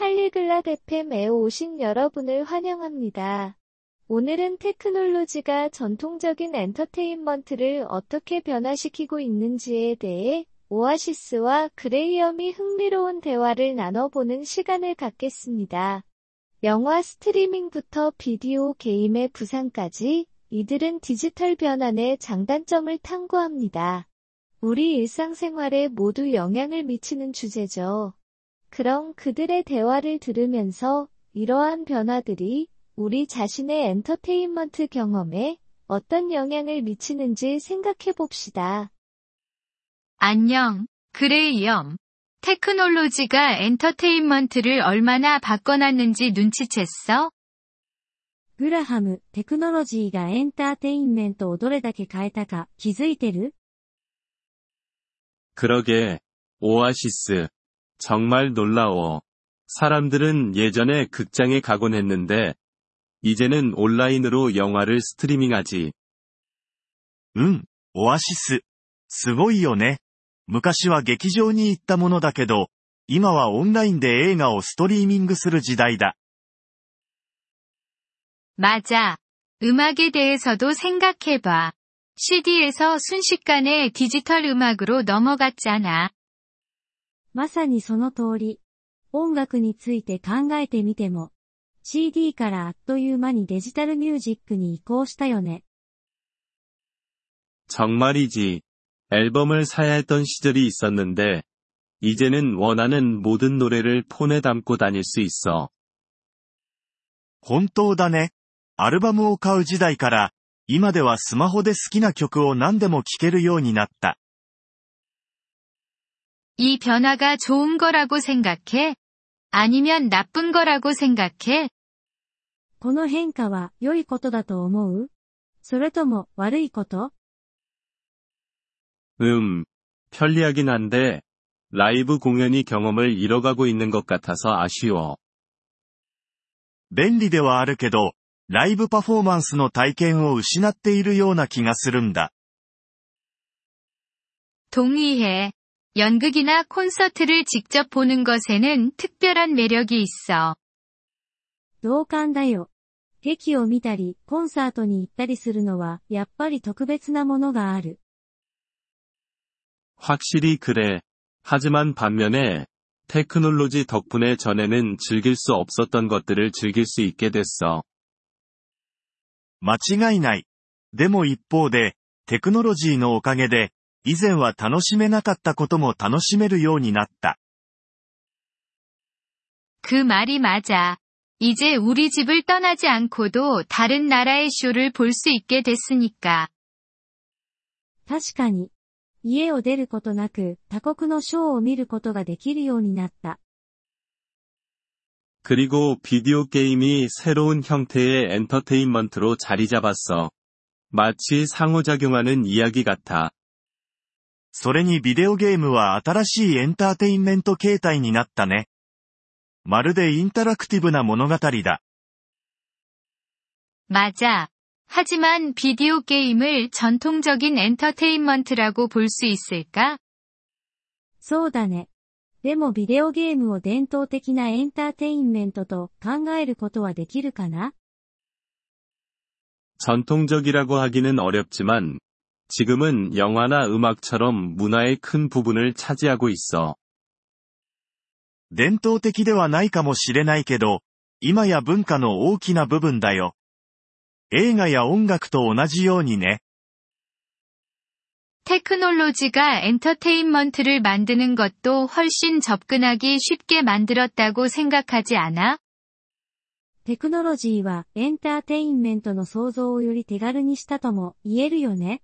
Polyglot FM에 오신 여러분을 환영합니다. 오늘은 테크놀로지가 전통적인 엔터테인먼트를 어떻게 변화시키고 있는지에 대해 오아시스와 그레이엄이 흥미로운 대화를 나눠보는 시간을 갖겠습니다. 영화 스트리밍부터 비디오 게임의 부상까지 이들은 디지털 변환의 장단점을 탐구합니다. 우리 일상생활에 모두 영향을 미치는 주제죠. 그럼 그들의 대화를 들으면서 이러한 변화들이 우리 자신의 엔터테인먼트 경험에 어떤 영향을 미치는지 생각해 봅시다. 안녕, 그레이엄. 테크놀로지가 엔터테인먼트를 얼마나 바꿔놨는지 눈치챘어? グラハム、テクノロジーがエンターテインメントをどれだけ変えたか気づいてる 그러게, 오아시스. 정말 놀라워. 사람들은 예전에 극장에 가곤 했는데, 이제는 온라인으로 영화를 스트리밍하지. うん、オアシス。すごいよね。昔は劇場に行ったものだけど、今はオンラインで映画をストリーミングする時代だ。 맞아. 음악에 대해서도 생각해봐. CD에서 순식간에 디지털 음악으로 넘어갔잖아. まさにその通り。音楽について考えてみても、CD からあっという間にデジタルミュージックに移行したよね。 정말이지. 앨범을 사야 했던 시절이 있었는데, 이제는 원하는 모든 노래를 폰에 담고 다닐 수 있어. 本当だね。アルバムを買う時代から、今ではスマホで好きな曲を何でも聴けるようになった。 이 변화가 좋은 거라고 생각해? 아니면 나쁜 거라고 생각해? この変化は良いことだと思うそれとも悪いこと 음, 편리하긴 한데, 라이브 공연이 경험을 잃어가고 있는 것 같아서 아쉬워. 便利ではあるけど、ライブパフォーマンスの体験を失っているような気がするんだ。 동의해. 연극이나 콘서트를 직접 보는 것에는 특별한 매력이 있어. 同感だよ。劇を見たり、コンサートに行ったりするのは、やっぱり特別なものがある。 확실히 그래. 하지만 반면에, 테크놀로지 덕분에 전에는 즐길 수 없었던 것들을 즐길 수 있게 됐어. 間違いない。でも一方で、テクノロジーのおかげで、 以前は楽しめなかったことも楽しめるようになった。 그 말이 맞아. 이제 우리 집을 떠나지 않고도 다른 나라의 쇼를 볼 수 있게 됐으니까. 確かに。家を出ることなく、他国のショーを見ることができるようになった。 그리고 비디오 게임이 새로운 형태의 엔터테인먼트로 자리 잡았어. 마치 상호작용하는 이야기 같아. それにビデオゲームは新しいエンターテインメント形態になったね。まるでインタラクティブな物語だ。 맞아. 하지만 비디오 게임을 전통적인 엔터테인먼트라고 볼 수 있을까? そうだね。でもビデオゲームを伝統的なエンターテインメントと考えることはできるかな 전통적이라고 하기는 어렵지만, 지금은 영화나 음악처럼 문화의 큰 부분을 차지하고 있어. 伝統的ではないかもしれないけど、今や文化の大きな部分だよ。映画や音楽と同じようにね。 테크놀로지가 엔터테인먼트를 만드는 것도 훨씬 접근하기 쉽게 만들었다고 생각하지 않아? テクノロジーはエンターテインメントの創造をより手軽にしたとも言えるよね。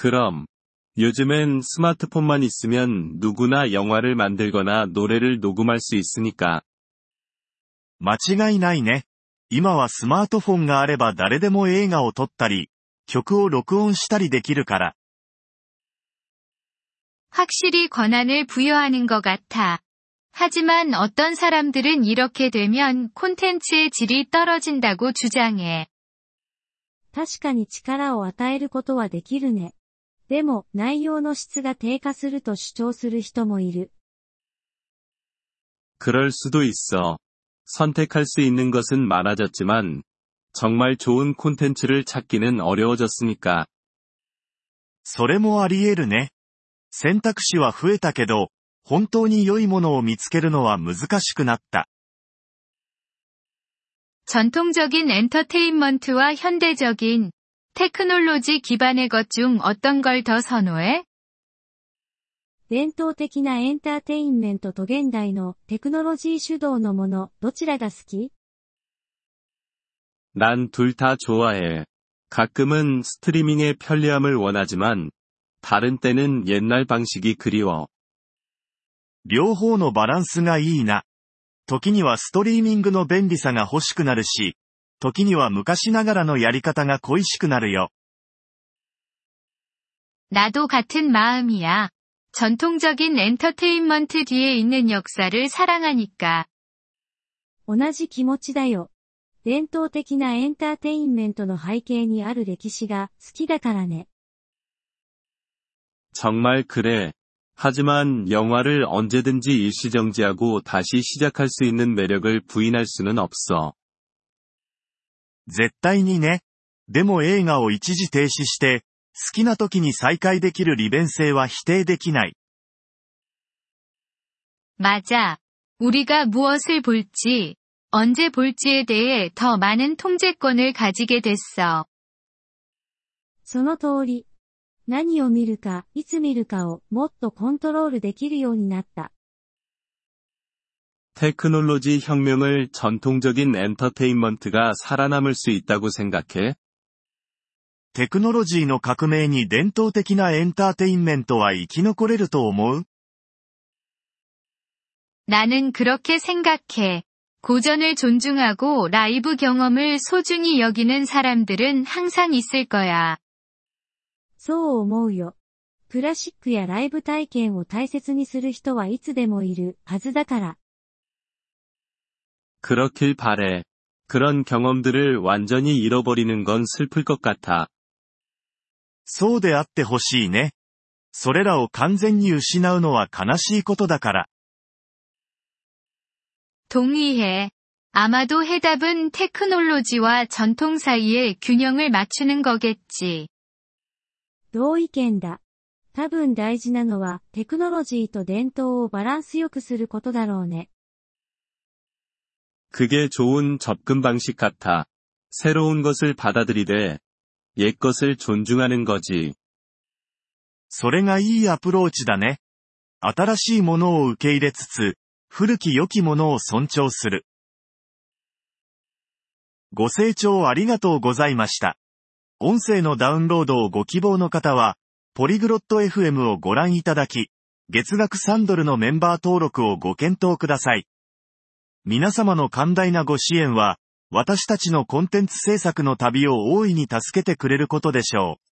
그럼, 요즘엔 스마트폰만 있으면 누구나 영화를 만들거나 노래를 녹음할 수 있으니까. 間違いないね。今はスマートフォンがあれば誰でも映画を撮ったり、曲を録音したりできるから。 확실히 권한을 부여하는 것 같아. 하지만 어떤 사람들은 이렇게 되면 콘텐츠의 질이 떨어진다고 주장해. 確かに力を与えることはできるね。 でも、内容の質が低下すると主張する人もいる。 그럴 수도 있어. 선택할 수 있는 것은 많아졌지만, 정말 좋은 콘텐츠를 찾기는 어려워졌으니까. それもあり得るね。選択肢は増えたけど、本当に良いものを見つけるのは難しくなった。 전통적인 엔터테인먼트와 현대적인 테크놀로지 기반의 것 중 어떤 걸 더 선호해? 伝統的なエンターテインメントと現代のテクノロジー主導のもの、どちらが好き 난 둘 다 좋아해. 가끔은 스트리밍의 편리함을 원하지만, 다른 때는 옛날 방식이 그리워. 両方のバランスがいいな。時にはストリーミングの便利さが欲しくなるし、 時には昔ながらのやり方が恋しくなるよ。 나도 같은 마음이야. 전통적인 엔터테인먼트 뒤에 있는 역사를 사랑하니까. 同じ気持ちだよ。伝統的なエンターテインメントの背景にある歴史が好きだからね。 정말 그래. 하지만 영화를 언제든지 일시정지하고 다시 시작할 수 있는 매력을 부인할 수는 없어. 絶対にね。でも映画を一時停止して、好きな時に再開できる利便性は否定できない。 맞아. 우리가 무엇을 볼지, 언제 볼지에 대해 더 많은 통제권을 가지게 됐어. その通り。何を見るか、いつ見るかをもっとコントロールできるようになった。 테크놀로지 혁명을 전통적인 엔터테인먼트가 살아남을 수 있다고 생각해? テクノロジーの革命に伝統的なエンターテインメントは生き残れると思う 나는 그렇게 생각해. 고전을 존중하고 라이브 경험을 소중히 여기는 사람들은 항상 있을 거야. そう思うよ。クラシックやライブ体験を大切にする人はいつでもいるはずだから。 그렇길 바래. 그런 경험들을 완전히 잃어버리는 건 슬플 것 같아. そうであってほしいね。それらを完全に失うのは悲しいことだから。 동의해. 아마도 해답은 테크놀로지와 전통 사이의 균형을 맞추는 거겠지. 同意見だ。多分大事なのはテクノロジーと伝統をバランスよくすることだろうね。 그게 좋은 접근 방식 같아. 새로운 것을 받아들이되, 옛 것을 존중하는 거지. それがいいアプローチだね。新しいものを受け入れつつ、古き良きものを尊重する。ご清聴ありがとうございました。音声のダウンロードをご希望の方は、ポリグロット FM をご覧いただき、月額3ドルのメンバー登録をご検討ください。 皆様の寛大なご支援は、私たちのコンテンツ制作の旅を大いに助けてくれることでしょう。